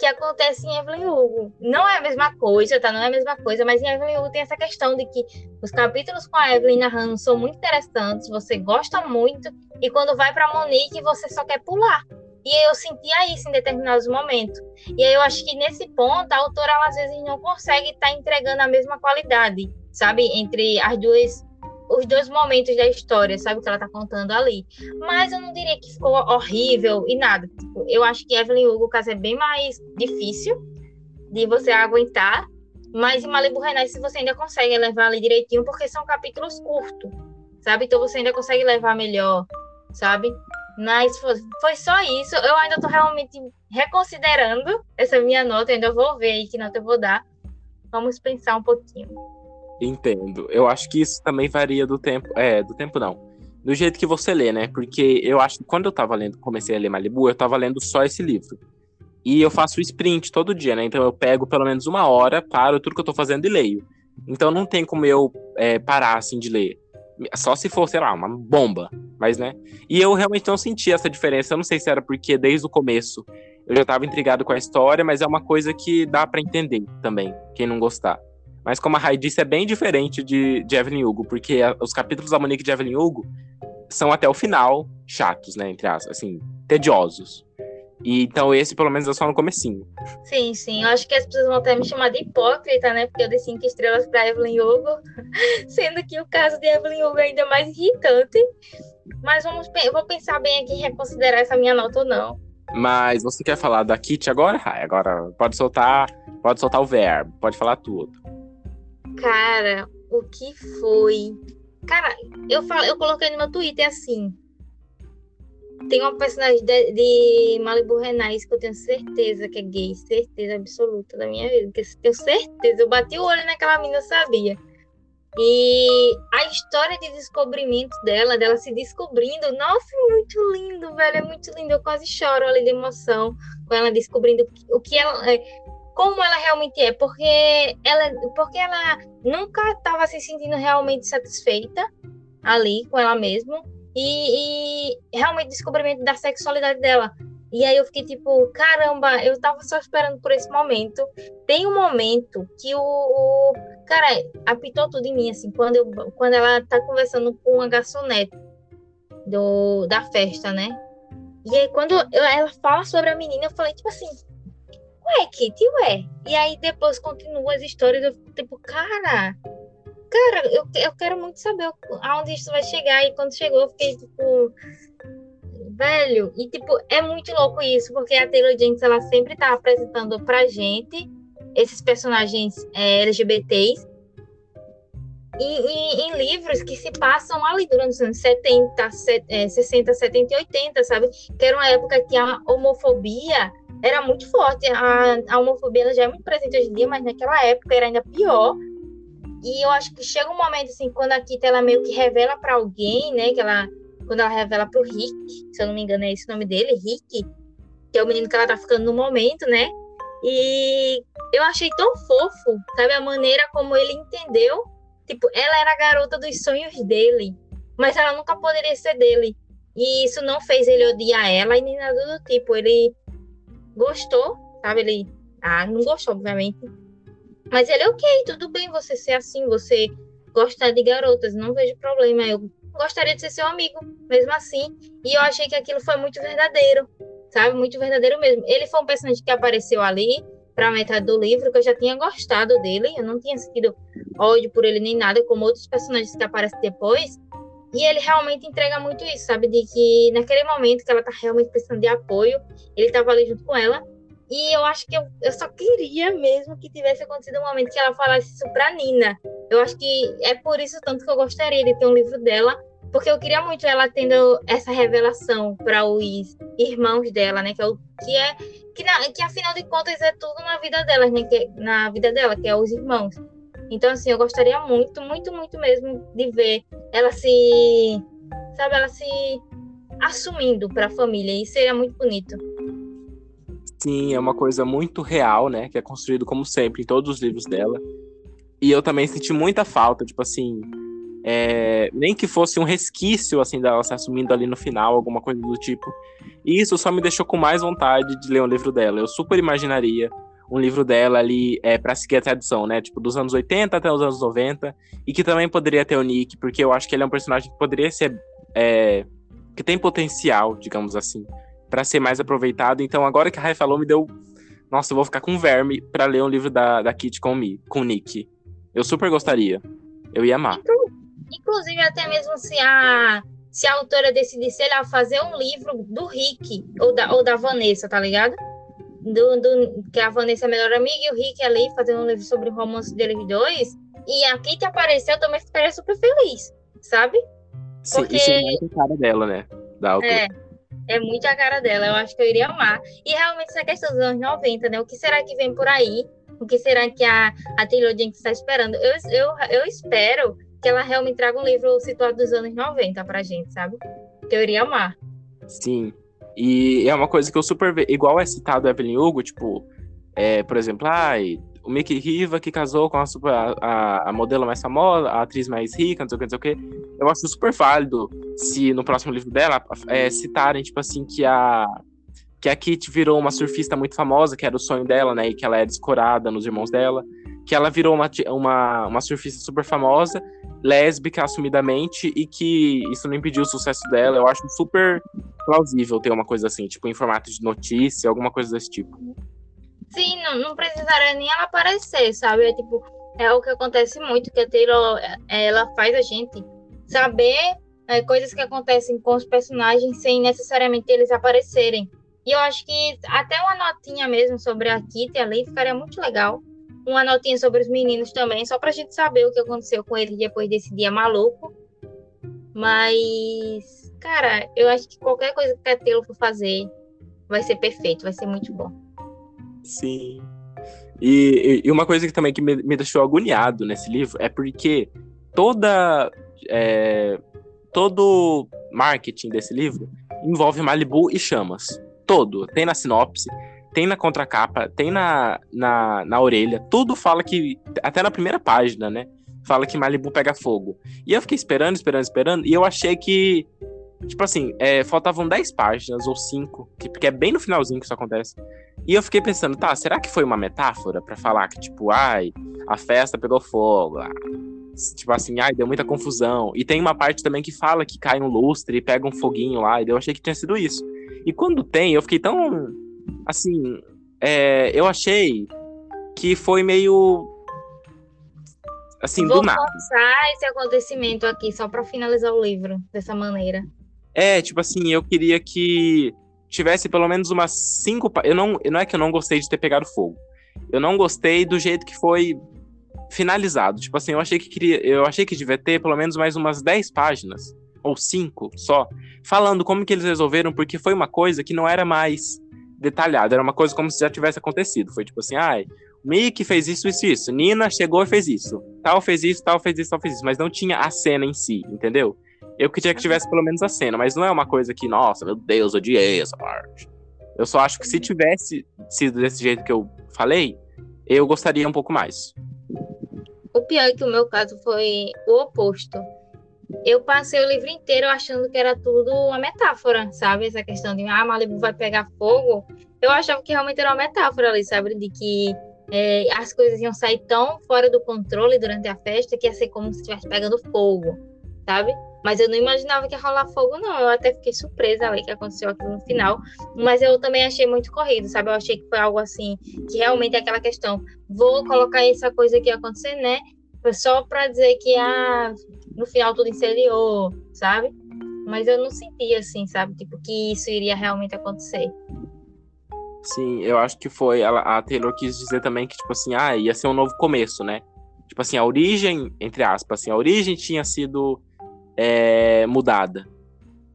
que acontece em Evelyn Hugo. Não é a mesma coisa, tá? Não é a mesma coisa, mas em Evelyn Hugo tem essa questão de que os capítulos com a Evelyn narrando são muito interessantes, você gosta muito, e quando vai para Monique, você só quer pular. E eu sentia isso em determinados momentos. E eu acho que nesse ponto a autora ela, às vezes não consegue estar tá entregando a mesma qualidade, sabe, entre as duas os dois momentos da história, sabe, que ela tá contando ali. Mas eu não diria que ficou horrível e nada. Tipo, eu acho que Evelyn Hugo, o caso é bem mais difícil de você aguentar. Mas em Malibu Renais, você ainda consegue levar ali direitinho, porque são capítulos curtos, sabe? Então você ainda consegue levar melhor, sabe? Mas foi só isso. Eu ainda estou realmente reconsiderando essa minha nota. Ainda vou ver aí que nota eu vou dar. Vamos pensar um pouquinho. Entendo. Eu acho que isso também varia do tempo. É, do tempo não. Do jeito que você lê, né? Porque eu acho que quando eu tava lendo, comecei a ler Malibu, eu tava lendo só esse livro. E eu faço sprint todo dia, né? Então eu pego pelo menos uma hora, paro tudo que eu tô fazendo e leio. Então não tem como eu é, parar assim de ler. Só se for, sei lá, uma bomba. Mas, né? E eu realmente não senti essa diferença. Eu não sei se era porque desde o começo eu já estava intrigado com a história, mas é uma coisa que dá para entender também, quem não gostar. Mas como a Rai disse, é bem diferente de, de Evelyn Hugo, porque a, os capítulos da Monique de Evelyn Hugo são até o final chatos, né? Entre as, assim, tediosos. E, então esse, pelo menos, é só no comecinho. Sim, sim. Eu acho que as pessoas vão até me chamar de hipócrita, né? Porque eu dei cinco estrelas para Evelyn Hugo, [laughs] sendo que o caso de Evelyn Hugo é ainda mais irritante. Mas vamos, eu vou pensar bem aqui em reconsiderar essa minha nota ou não. Mas você quer falar da Kit agora, Rai? Agora pode soltar, pode soltar o verbo, pode falar tudo. Cara, o que foi? Cara, eu falo, eu coloquei no meu Twitter assim. Tem uma personagem de, de Malibu Renais que eu tenho certeza que é gay, certeza absoluta da minha vida. Que eu tenho certeza. Eu bati o olho naquela menina, eu sabia. E a história de descobrimento dela, dela se descobrindo, nossa, é muito lindo, velho, é muito lindo. Eu quase choro ali de emoção com ela descobrindo o que ela, é, como ela realmente é, porque ela, porque ela nunca estava se sentindo realmente satisfeita ali com ela mesma e, e realmente descobrimento da sexualidade dela. E aí eu fiquei tipo, caramba, eu tava só esperando por esse momento. Tem um momento que o, o cara apitou tudo em mim, assim, quando, eu, quando ela tá conversando com a garçonete do, da festa, né? E aí quando eu, ela fala sobre a menina, eu falei, tipo assim, ué, Kitty, ué. E aí depois continua as histórias, eu fico tipo, cara, cara, eu, eu quero muito saber aonde isso vai chegar. E quando chegou, eu fiquei tipo velho. E, tipo, é muito louco isso, porque a Taylor Jenkins, ela sempre tá apresentando pra gente esses personagens é, LGBTs em, em, livros que se passam ali durante os anos 70, 60, 70 e 80, sabe? Que era uma época que a homofobia era muito forte. A, a homofobia já é muito presente hoje em dia, mas naquela época era ainda pior. E eu acho que chega um momento, assim, quando a Kita, ela meio que revela para alguém, né, que ela quando ela revela pro Rick, se eu não me engano é esse o nome dele, Rick, que é o menino que ela tá ficando no momento, né? E eu achei tão fofo, sabe? A maneira como ele entendeu. Tipo, ela era a garota dos sonhos dele, mas ela nunca poderia ser dele. E isso não fez ele odiar ela e nem nada do tipo. Ele gostou, sabe? Ele. Ah, não gostou, obviamente. Mas ele, ok, tudo bem você ser assim, você gostar de garotas, não vejo problema. Eu gostaria de ser seu amigo, mesmo assim. E eu achei que aquilo foi muito verdadeiro, sabe? Muito verdadeiro mesmo. Ele foi um personagem que apareceu ali para metade do livro, que eu já tinha gostado dele, eu não tinha sentido ódio por ele nem nada, como outros personagens que aparecem depois. E ele realmente entrega muito isso, sabe? De que naquele momento que ela tá realmente precisando de apoio, ele tava ali junto com ela. E eu acho que eu, eu só queria mesmo que tivesse acontecido um momento que ela falasse isso pra Nina. Eu acho que é por isso tanto que eu gostaria de ter um livro dela, porque eu queria muito ela tendo essa revelação para os irmãos dela, né? Que é o que é que, na, que afinal de contas é tudo na vida delas, né? Que, na vida dela, que é os irmãos. Então, assim, eu gostaria muito, muito, muito mesmo de ver ela se, sabe, ela se assumindo para a família. E seria muito bonito. Sim, é uma coisa muito real, né? Que é construído como sempre em todos os livros dela. E eu também senti muita falta, tipo assim, é, nem que fosse um resquício assim dela se assumindo ali no final, alguma coisa do tipo. E isso só me deixou com mais vontade de ler um livro dela. Eu super imaginaria um livro dela ali é, para seguir a tradição, né? Tipo, dos anos 80 até os anos 90. E que também poderia ter o Nick, porque eu acho que ele é um personagem que poderia ser. É, que tem potencial, digamos assim, para ser mais aproveitado. Então, agora que a Rai falou, me deu. Nossa, eu vou ficar com verme para ler um livro da, da Kit com, Mi, com o Nick. Eu super gostaria. Eu ia amar. Inclusive, até mesmo se a, se a autora decidisse, ela fazer um livro do Rick ou da, ou da Vanessa, tá ligado? Do, do, que a Vanessa é a melhor amiga e o Rick ali fazendo um livro sobre o romance deles dois. E a Kit apareceu, eu também ficaria super feliz, sabe? Sim, Porque... isso é cara dela, né? Da autora. É. É muito a cara dela, eu acho que eu iria amar. E realmente essa questão dos anos 90, né? O que será que vem por aí? O que será que a, a Taylor Jenkins está esperando? Eu, eu, eu espero que ela realmente traga um livro situado dos anos 90 pra gente, sabe? Que eu iria amar. Sim. E é uma coisa que eu super. Igual é citado Evelyn Hugo, tipo, é, por exemplo, ai, o Mickey Riva que casou com a, super, a, a, modelo mais famosa, a atriz mais rica, não sei o que, não sei o que. Eu acho super válido se no próximo livro dela é, citarem, tipo assim, que a que a Kit virou uma surfista muito famosa, que era o sonho dela, né? E que ela é descorada nos irmãos dela. Que ela virou uma, uma, uma surfista super famosa, lésbica assumidamente, e que isso não impediu o sucesso dela. Eu acho super plausível ter uma coisa assim, tipo, em formato de notícia, alguma coisa desse tipo. Sim, não, não precisaria nem ela aparecer, sabe? É tipo, é o que acontece muito, que a Taylor, ela faz a gente saber é, coisas que acontecem com os personagens sem necessariamente eles aparecerem. E eu acho que até uma notinha mesmo sobre a Kitty ali ficaria muito legal. Uma notinha sobre os meninos também, só pra gente saber o que aconteceu com eles depois desse dia maluco. Mas, cara, eu acho que qualquer coisa que a Taylor for fazer vai ser perfeito, vai ser muito bom. Sim. E, e uma coisa que também que me, me, deixou agoniado nesse livro é porque toda é, todo marketing desse livro envolve Malibu e chamas. Todo. Tem na sinopse, tem na contracapa, tem na, na, na orelha. Tudo fala que. Até na primeira página, né? Fala que Malibu pega fogo. E eu fiquei esperando, esperando, esperando. E eu achei que. Tipo assim, é, faltavam 10 páginas ou 5, que, porque é bem no finalzinho que isso acontece. E eu fiquei pensando, tá, será que foi uma metáfora para falar que, tipo, ai, a festa pegou fogo, ah, tipo assim, ai, deu muita confusão. E tem uma parte também que fala que cai um lustre e pega um foguinho lá, e eu achei que tinha sido isso. E quando tem, eu fiquei tão, assim, é, eu achei que foi meio assim, Vou do nada. Vou esse acontecimento aqui só para finalizar o livro dessa maneira. É, tipo assim, eu queria que tivesse pelo menos umas cinco. Eu não, não é que eu não gostei de ter pegado fogo. Eu não gostei do jeito que foi finalizado. Tipo assim, eu achei que queria, eu achei que devia ter pelo menos mais umas 10 páginas ou cinco só, falando como que eles resolveram, porque foi uma coisa que não era mais detalhada, era uma coisa como se já tivesse acontecido. Foi tipo assim, ai, Mickey fez isso, isso, isso. Nina chegou e fez isso. Tal fez isso, tal fez isso, tal fez isso. Mas não tinha a cena em si, entendeu? Eu queria que tivesse pelo menos a cena, mas não é uma coisa que, nossa, meu Deus, odiei essa parte. Eu só acho que se tivesse sido desse jeito que eu falei, eu gostaria um pouco mais. O pior é que o meu caso foi o oposto. Eu passei o livro inteiro achando que era tudo uma metáfora, sabe? Essa questão de, ah, Malibu vai pegar fogo. Eu achava que realmente era uma metáfora ali, sabe? De que é, as coisas iam sair tão fora do controle durante a festa que ia ser como se estivesse pegando fogo, sabe? Mas eu não imaginava que ia rolar fogo, não. Eu até fiquei surpresa ali que aconteceu aquilo no final. Mas eu também achei muito corrido, sabe? Eu achei que foi algo assim, que realmente é aquela questão. Vou colocar essa coisa aqui acontecer, né? Só pra dizer que ah, no final tudo incendiou, sabe? Mas eu não senti assim, sabe? Tipo, que isso iria realmente acontecer. Sim, eu acho que foi. Ela, a Taylor quis dizer também que, tipo assim, ah, ia ser um novo começo, né? Tipo assim, a origem, entre aspas, assim, a origem tinha sido é, mudada.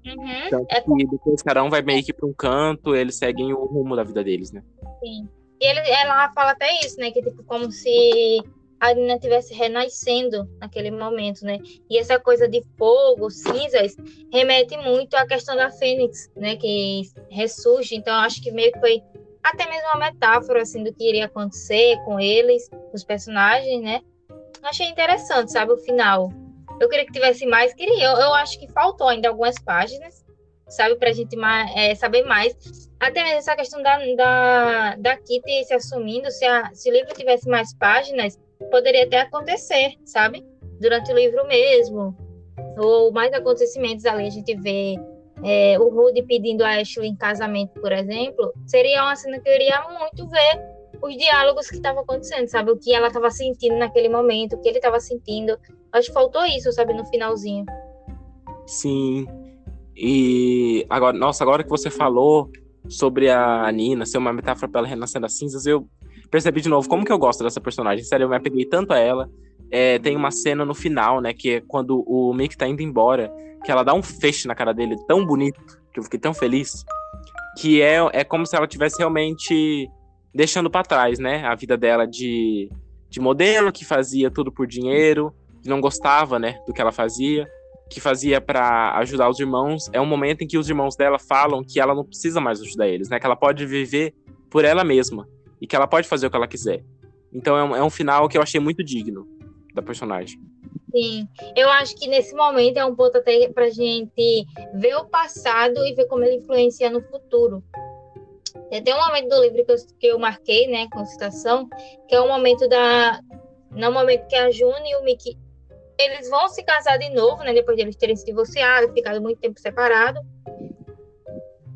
Uhum. Então, é que depois cada um vai meio que para um canto, eles seguem o rumo da vida deles, né? Sim. E ele, ela fala até isso, né? Que tipo, como se a Nina estivesse renascendo naquele momento, né? E essa coisa de fogo, cinzas, remete muito à questão da Fênix, né? Que ressurge. Então, acho que meio que foi até mesmo uma metáfora, assim, do que iria acontecer com eles, os personagens, né? Achei interessante, sabe, o final. Eu queria que tivesse mais, queria. Eu, eu acho que faltou ainda algumas páginas, sabe, pra gente mais, é, saber mais. Até mesmo essa questão da, da, da Kitty se assumindo, se, a, se o livro tivesse mais páginas, poderia até acontecer, sabe? Durante o livro mesmo. Ou mais acontecimentos ali, a gente vê é, o Rudy pedindo a Ashley em casamento, por exemplo. Seria uma cena que eu iria muito ver os diálogos que estavam acontecendo, sabe? O que ela estava sentindo naquele momento, o que ele estava sentindo. Acho que faltou isso, sabe, no finalzinho. Sim. E agora, nossa, agora que você falou sobre a Nina ser uma metáfora para ela renascer das cinzas, eu percebi de novo como que eu gosto dessa personagem. Sério, eu me apeguei tanto a ela. É, tem uma cena no final, né, que é quando o Mick tá indo embora, que ela dá um fecho na cara dele tão bonito, que eu fiquei tão feliz, que é, é como se ela tivesse realmente deixando para trás, né? A vida dela de, de modelo, que fazia tudo por dinheiro, não gostava, né, do que ela fazia, que fazia para ajudar os irmãos. É um momento em que os irmãos dela falam que ela não precisa mais ajudar eles, né? Que ela pode viver por ela mesma e que ela pode fazer o que ela quiser. Então é um, é um final que eu achei muito digno da personagem. Sim, eu acho que nesse momento é um ponto até pra gente ver o passado e ver como ele influencia no futuro. Tem um momento do livro que eu, que eu marquei, né, com citação, que é o momento da. No momento que a June e o Mickey eles vão se casar de novo, né? Depois de eles terem se divorciado, ficado muito tempo separado.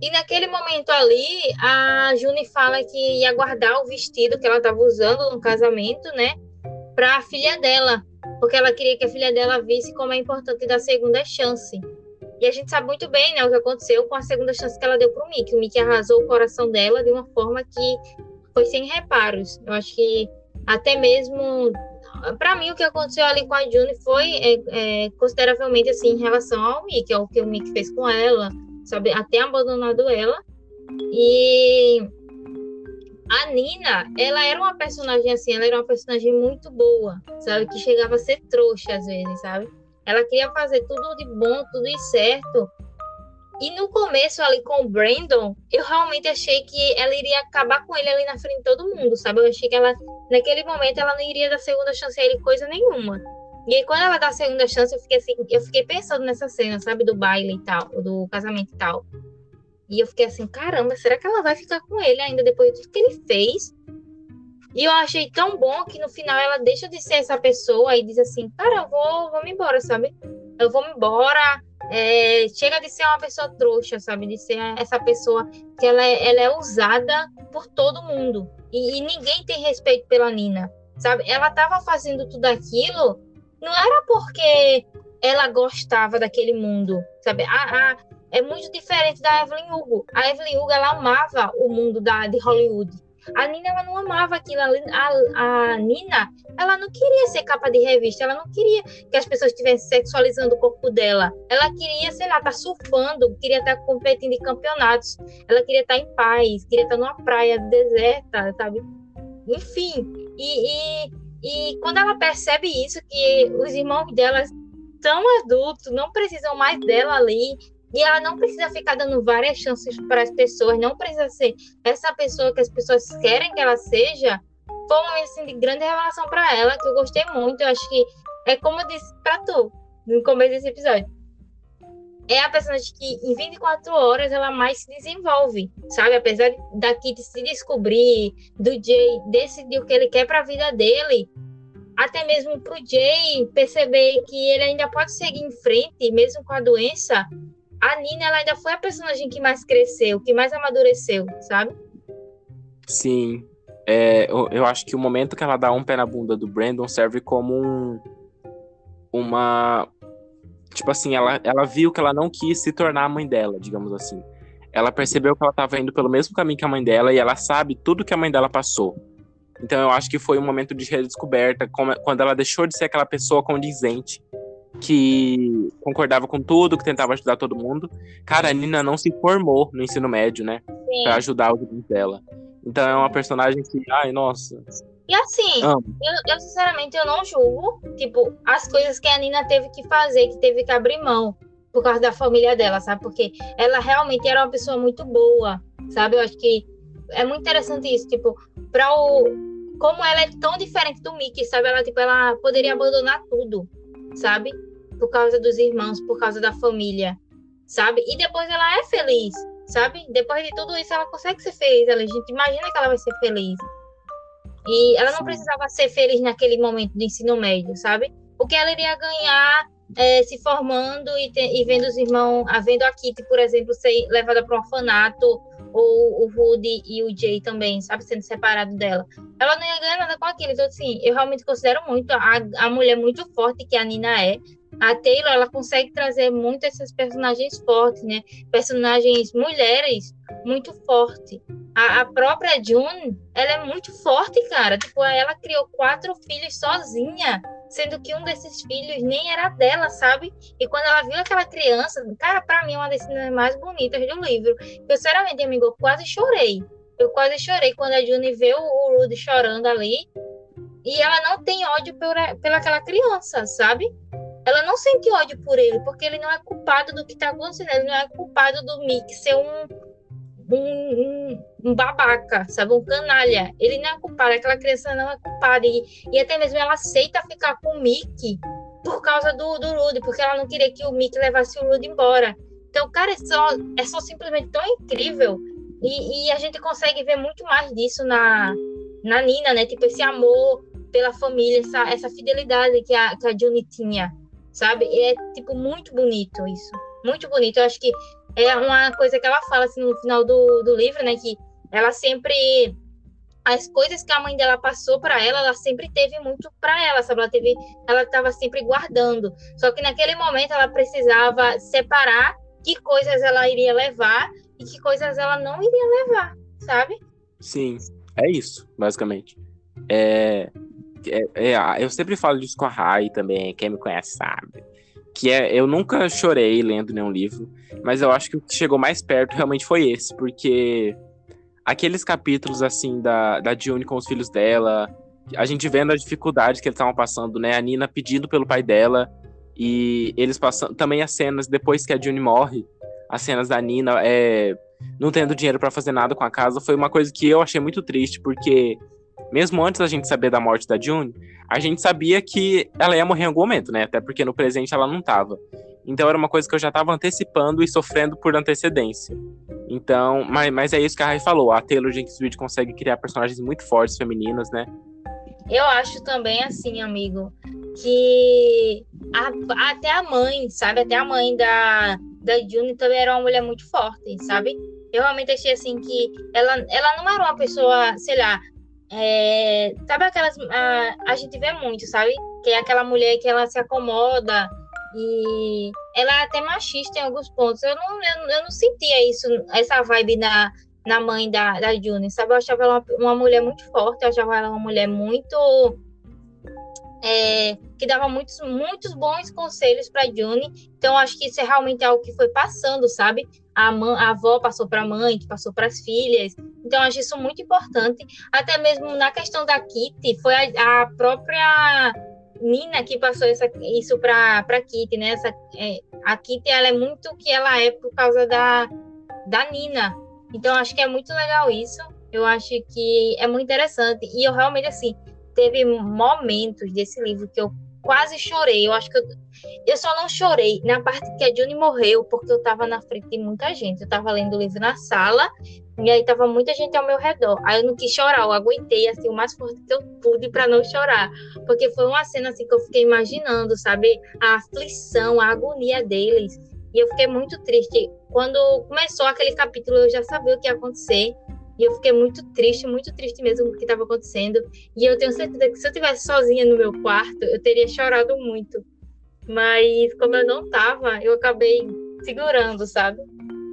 E naquele momento ali, a June fala que ia guardar o vestido que ela estava usando no casamento, né? Para a filha dela, porque ela queria que a filha dela visse como é importante dar segunda chance. E a gente sabe muito bem, né, o que aconteceu com a segunda chance que ela deu para o Mickey. O Mickey arrasou o coração dela de uma forma que foi sem reparos. Eu acho que até mesmo para mim o que aconteceu ali com a June foi é, é, consideravelmente assim em relação ao Mickey, ao que o Mickey fez com ela, sabe, até abandonado ela. E a Nina, ela era uma personagem assim, ela era uma personagem muito boa, sabe, que chegava a ser trouxa às vezes, sabe? Ela queria fazer tudo de bom, tudo de certo. E no começo ali com o Brandon, eu realmente achei que ela iria acabar com ele ali na frente de todo mundo, sabe? Eu achei que ela, naquele momento, ela não iria dar segunda chance a ele coisa nenhuma. E aí, quando ela dá a segunda chance, eu fiquei assim, eu fiquei pensando nessa cena, sabe? Do baile e tal, do casamento e tal. E eu fiquei assim, caramba, será que ela vai ficar com ele ainda depois de tudo que ele fez? E eu achei tão bom que no final ela deixa de ser essa pessoa e diz assim, cara, eu vou, vou me embora, sabe? Eu vou me embora. É, chega de ser uma pessoa trouxa, sabe? De ser essa pessoa que ela é, ela é usada por todo mundo. E, e ninguém tem respeito pela Nina, sabe? Ela tava fazendo tudo aquilo, não era porque ela gostava daquele mundo, sabe? A, a, é muito diferente da Evelyn Hugo. A Evelyn Hugo, ela amava o mundo da, de Hollywood a Nina ela não amava aquilo. A, a Nina, ela não queria ser capa de revista, ela não queria que as pessoas estivessem sexualizando o corpo dela. Ela queria, sei lá, estar tá surfando, queria estar tá competindo em campeonatos. Ela queria estar tá em paz, queria estar tá numa praia deserta, sabe? Enfim, e, e, e quando ela percebe isso, que os irmãos dela são adultos, não precisam mais dela ali, e ela não precisa ficar dando várias chances para as pessoas, não precisa ser essa pessoa que as pessoas querem que ela seja. Foi um momento assim, de grande revelação para ela, que eu gostei muito. Eu acho que é como eu disse para tu no começo desse episódio. É a personagem que em 24 horas ela mais se desenvolve, sabe? Apesar da Kitty se descobrir, do Jay decidir o que ele quer para a vida dele, até mesmo para o Jay perceber que ele ainda pode seguir em frente, mesmo com a doença, a Nina ela ainda foi a personagem que mais cresceu, que mais amadureceu, sabe? Sim. É, eu, eu, acho que o momento que ela dá um pé na bunda do Brandon serve como um, uma. Tipo assim, ela, ela viu que ela não quis se tornar a mãe dela, digamos assim. Ela percebeu que ela estava indo pelo mesmo caminho que a mãe dela e ela sabe tudo que a mãe dela passou. Então eu acho que foi um momento de redescoberta, quando ela deixou de ser aquela pessoa condizente que concordava com tudo, que tentava ajudar todo mundo. Cara, a Nina não se formou no ensino médio, né? Sim. Pra ajudar os irmãos dela. Então é uma personagem que, ai, nossa. E assim, eu, eu, sinceramente eu não julgo, tipo, as coisas que a Nina teve que fazer, que teve que abrir mão por causa da família dela, sabe? Porque ela realmente era uma pessoa muito boa, sabe? Eu acho que é muito interessante isso, tipo, para o como ela é tão diferente do Mickey, sabe? Ela tipo, ela poderia abandonar tudo, sabe? Por causa dos irmãos, por causa da família, sabe? E depois ela é feliz, sabe? Depois de tudo isso, ela consegue ser feliz. A gente imagina que ela vai ser feliz. E ela não precisava ser feliz naquele momento do ensino médio, sabe? Porque ela iria ganhar é, se formando e, te, e, vendo os irmãos, vendo a Kitty, por exemplo, ser levada para um orfanato, ou o Rudy e o Jay também, sabe, sendo separado dela. Ela não ia ganhar nada com aquilo. Então, assim, eu realmente considero muito a, a mulher muito forte que a Nina é, a Taylor ela consegue trazer muito esses personagens fortes, né? Personagens mulheres muito fortes. A, a, própria June, ela é muito forte, cara. Tipo, ela criou quatro filhos sozinha, sendo que um desses filhos nem era dela, sabe? E quando ela viu aquela criança, cara, para mim é uma das cenas mais bonitas do livro. Eu, sinceramente, amigo, eu quase chorei. Eu quase chorei quando a June vê o, o Rudy chorando ali. E ela não tem ódio por, pela aquela criança, sabe? Ela não sente ódio por ele, porque ele não é culpado do que está acontecendo, ele não é culpado do Mick ser um, um, um, um, babaca, sabe, um canalha. Ele não é culpado, aquela criança não é culpada. E, e até mesmo ela aceita ficar com o Mick por causa do, do Rudy, porque ela não queria que o Mick levasse o Rudy embora. Então, cara, é só, é só simplesmente tão incrível. E, e a gente consegue ver muito mais disso na, na Nina, né? Tipo, esse amor pela família, essa, essa fidelidade que a, que a Juni tinha sabe? E é, tipo, muito bonito isso. Muito bonito. Eu acho que é uma coisa que ela fala, assim, no final do, do livro, né? Que ela sempre... As coisas que a mãe dela passou para ela, ela sempre teve muito para ela, sabe? Ela teve, ela estava sempre guardando. Só que naquele momento ela precisava separar que coisas ela iria levar e que coisas ela não iria levar, sabe? Sim, é isso, basicamente. É, é, é, eu sempre falo disso com a Rai também, quem me conhece sabe. Que é, eu nunca chorei lendo nenhum livro, mas eu acho que o que chegou mais perto realmente foi esse, porque aqueles capítulos assim da, da June com os filhos dela, a gente vendo a dificuldade que eles estavam passando, né? A Nina pedindo pelo pai dela e eles passando também as cenas depois que a June morre, as cenas da Nina é, não tendo dinheiro para fazer nada com a casa, foi uma coisa que eu achei muito triste, porque mesmo antes da gente saber da morte da June, a gente sabia que ela ia morrer em algum momento, né? Até porque no presente ela não tava. Então era uma coisa que eu já estava antecipando e sofrendo por antecedência. Então, mas, mas é isso que a Rai falou. A Taylor Jenkins Reid consegue criar personagens muito fortes femininas, né? Eu acho também assim, amigo, que a, até a mãe, sabe? Até a mãe da, da June também era uma mulher muito forte, sabe? Eu realmente achei assim que ela, ela não era uma pessoa, sei lá, é, sabe aquelas. A, a gente vê muito, sabe? Que é aquela mulher que ela se acomoda e ela é até machista em alguns pontos. Eu não, eu, eu não sentia isso, essa vibe na, na mãe da, da June, sabe? Eu achava ela uma, uma mulher muito forte, eu achava ela uma mulher muito. É, que dava muitos, muitos bons conselhos para June. Então, acho que isso é realmente algo que foi passando, sabe? A, mãe, a avó passou para a mãe, que passou para as filhas. Então, acho isso muito importante. Até mesmo na questão da Kitty, foi a, a própria Nina que passou essa, isso para Kitty, né? Essa, é, a Kitty, ela é muito o que ela é por causa da, da Nina. Então, acho que é muito legal isso. Eu acho que é muito interessante. E eu realmente, assim, teve momentos desse livro que eu quase chorei. Eu acho que eu, eu só não chorei na parte que a Juni morreu, porque eu tava na frente de muita gente. Eu tava lendo o livro na sala, e aí tava muita gente ao meu redor. Aí eu não quis chorar, eu aguentei assim o mais forte que eu pude para não chorar, porque foi uma cena assim que eu fiquei imaginando, sabe, a aflição, a agonia deles. E eu fiquei muito triste. Quando começou aquele capítulo, eu já sabia o que ia acontecer. E eu fiquei muito triste, muito triste mesmo com o que estava acontecendo. E eu tenho certeza que se eu tivesse sozinha no meu quarto, eu teria chorado muito. Mas como eu não tava, eu acabei segurando, sabe?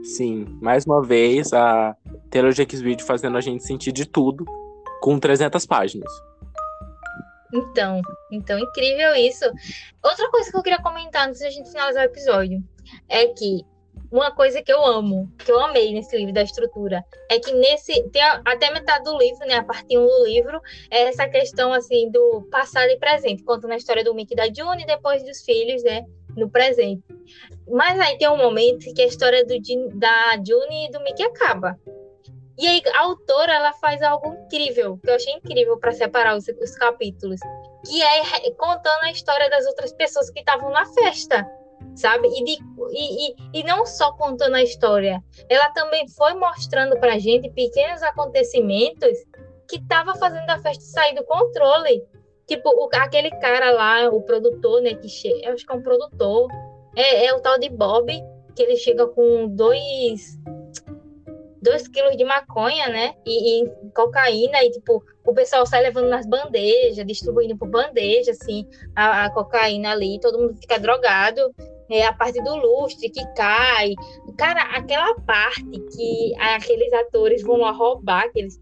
Sim, mais uma vez a Taylor fazendo a gente sentir de tudo com 300 páginas. Então, então incrível isso. Outra coisa que eu queria comentar antes da gente finalizar o episódio é que uma coisa que eu amo, que eu amei nesse livro da estrutura, é que nesse tem até metade do livro, né, a parte 1 do livro, é essa questão assim do passado e presente, contando a história do Mickey e da June e depois dos filhos, né, no presente. Mas aí tem um momento que a história do, da June e do Mickey acaba. E aí a autora ela faz algo incrível, que eu achei incrível para separar os, os capítulos, que é contando a história das outras pessoas que estavam na festa sabe? E, de, e, e, e, não só contando a história, ela também foi mostrando para gente pequenos acontecimentos que tava fazendo a festa sair do controle. Tipo, o, aquele cara lá, o produtor, né, que eu acho que é um produtor, é, é o tal de Bob, que ele chega com dois dois quilos de maconha, né? E, e, cocaína, e tipo, o pessoal sai levando nas bandejas, distribuindo por bandeja, assim, a, a cocaína ali, todo mundo fica drogado é, a parte do lustre que cai. Cara, aquela parte que aqueles atores vão lá roubar, aqueles.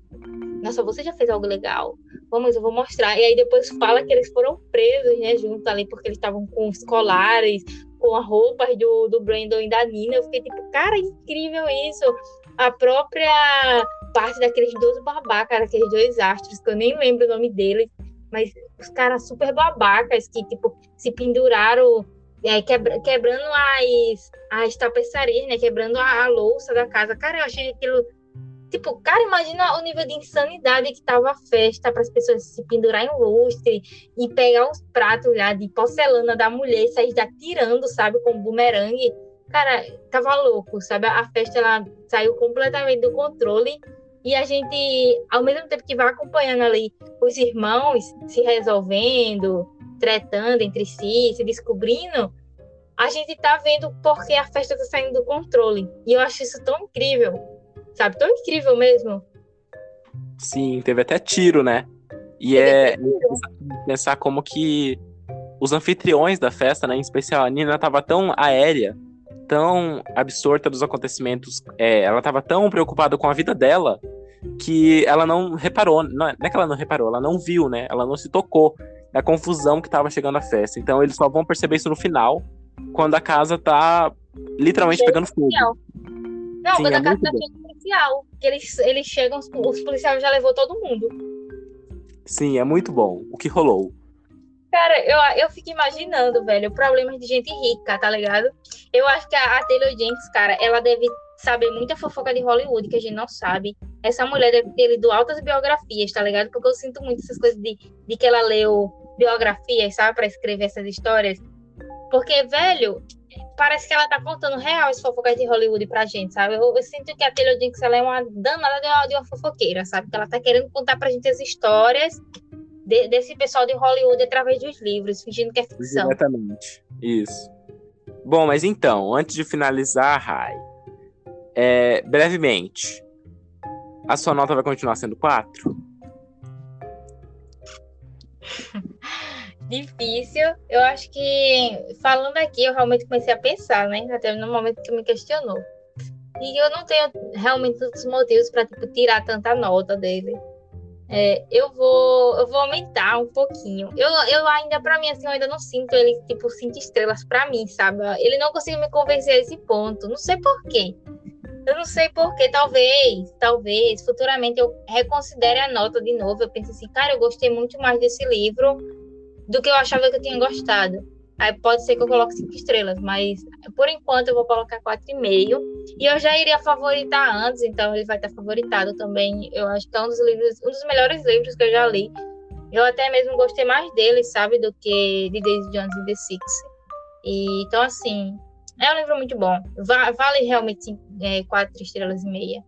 Nossa, você já fez algo legal? Vamos, eu vou mostrar. E aí depois fala que eles foram presos, né, junto ali, porque eles estavam com os colares, com a roupa do, do Brandon e da Nina. Eu fiquei tipo, cara, incrível isso. A própria parte daqueles dois babacas, aqueles dois astros, que eu nem lembro o nome deles, mas os caras super babacas que, tipo, se penduraram é, quebra, quebrando as, as tapeçarias, né? Quebrando a, a, louça da casa. Cara, eu achei aquilo. Tipo, cara, imagina o nível de insanidade que tava a festa para as pessoas se pendurar em lustre e pegar os pratos lá de porcelana da mulher e sair tirando, sabe, com bumerangue. Cara, tava louco, sabe? A festa ela saiu completamente do controle e a gente, ao mesmo tempo que vai acompanhando ali os irmãos se resolvendo, tretando entre si, se descobrindo, a gente tá vendo porque a festa tá saindo do controle. E eu acho isso tão incrível. Sabe? Tão incrível mesmo. Sim, teve até tiro, né? E é pensar como que os anfitriões da festa, né, em especial a Nina, tava tão aérea, tão absorta dos acontecimentos, é, ela tava tão preocupada com a vida dela que ela não reparou, não é, não é que ela não reparou, ela não viu, né? Ela não se tocou da confusão que tava chegando a festa. Então eles só vão perceber isso no final, quando a casa tá literalmente pegando fogo. Não, Sim, quando é a casa tá cheia policial. Que eles, eles chegam, os policiais já levou todo mundo. Sim, é muito bom. O que rolou? Cara, eu, eu fico imaginando, velho, problemas de gente rica, tá ligado? Eu acho que a, a Taylor Jenks, cara, ela deve saber muita fofoca de Hollywood que a gente não sabe. Essa mulher deve ter lido altas biografias, tá ligado? Porque eu sinto muito essas coisas de, de que ela leu biografias, sabe, para escrever essas histórias. Porque, velho, parece que ela tá contando real as fofocas de Hollywood pra gente, sabe? Eu, eu sinto que a Taylor Jenks ela é uma danada de uma, de uma fofoqueira, sabe? Que ela tá querendo contar pra gente as histórias de, desse pessoal de Hollywood através dos livros, fingindo que é ficção. Exatamente. Isso. Bom, mas então, antes de finalizar, Rai, é, brevemente, a sua nota vai continuar sendo 4? [laughs] Difícil. Eu acho que, falando aqui, eu realmente comecei a pensar, né? Até no momento que me questionou. E eu não tenho realmente tantos motivos para tipo, tirar tanta nota dele. É, eu vou eu vou aumentar um pouquinho. Eu, eu ainda, para mim, assim, eu ainda não sinto ele, tipo, cinco estrelas para mim, sabe? Ele não conseguiu me convencer a esse ponto. Não sei porquê. Eu não sei porquê, talvez, talvez, futuramente eu reconsidere a nota de novo. Eu penso assim, cara, eu gostei muito mais desse livro do que eu achava que eu tinha gostado. Aí pode ser que eu coloque cinco estrelas, mas por enquanto eu vou colocar quatro e meio. E eu já iria favoritar antes, então ele vai estar favoritado também. Eu acho que é um dos livros, um dos melhores livros que eu já li, Eu até mesmo gostei mais dele, sabe, do que de Daisy Jones e The Six. E, então, assim, é um livro muito bom. Va vale realmente é, quatro estrelas e meia.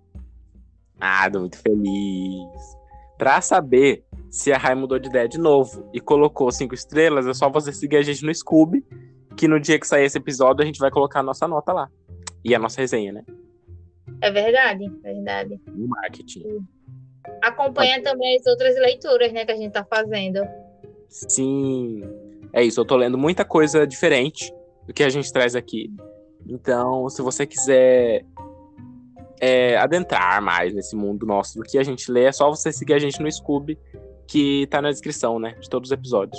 Ah, tô muito feliz. Pra saber se a Rai mudou de ideia de novo e colocou cinco estrelas, é só você seguir a gente no Scooby, que no dia que sair esse episódio a gente vai colocar a nossa nota lá. E a nossa resenha, né? É verdade, verdade. No marketing. Acompanha também as outras leituras, né, que a gente tá fazendo. Sim. É isso, eu tô lendo muita coisa diferente do que a gente traz aqui. Então, se você quiser é, adentrar mais nesse mundo nosso do que a gente lê, é só você seguir a gente no Scooby, que tá na descrição, né, de todos os episódios.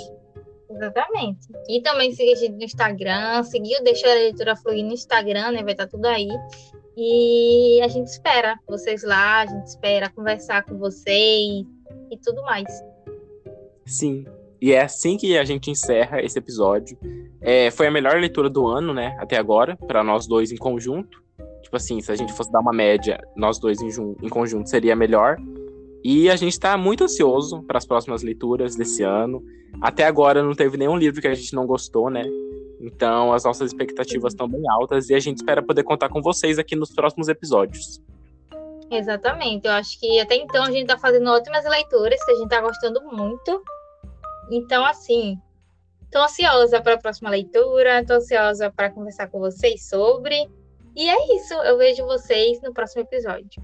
Exatamente. E também seguir a gente no Instagram, seguir o Deixa a Leitura Fluir no Instagram, né, vai estar tá tudo aí. E a gente espera vocês lá, a gente espera conversar com vocês e tudo mais. Sim. E é assim que a gente encerra esse episódio. É, foi a melhor leitura do ano, né, até agora, para nós dois em conjunto. Tipo assim, se a gente fosse dar uma média, nós dois em, em conjunto seria melhor. E a gente está muito ansioso para as próximas leituras desse ano. Até agora não teve nenhum livro que a gente não gostou, né? Então as nossas expectativas estão bem altas e a gente espera poder contar com vocês aqui nos próximos episódios. Exatamente. Eu acho que até então a gente está fazendo ótimas leituras, que a gente está gostando muito. Então, assim, estou ansiosa para a próxima leitura, estou ansiosa para conversar com vocês sobre. E é isso. Eu vejo vocês no próximo episódio.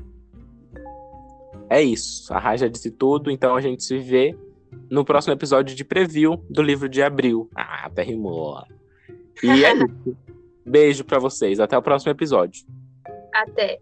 É isso. A Raja disse tudo, então a gente se vê no próximo episódio de preview do livro de abril. Ah, até rimou. E é [laughs] isso. Beijo para vocês. Até o próximo episódio. Até.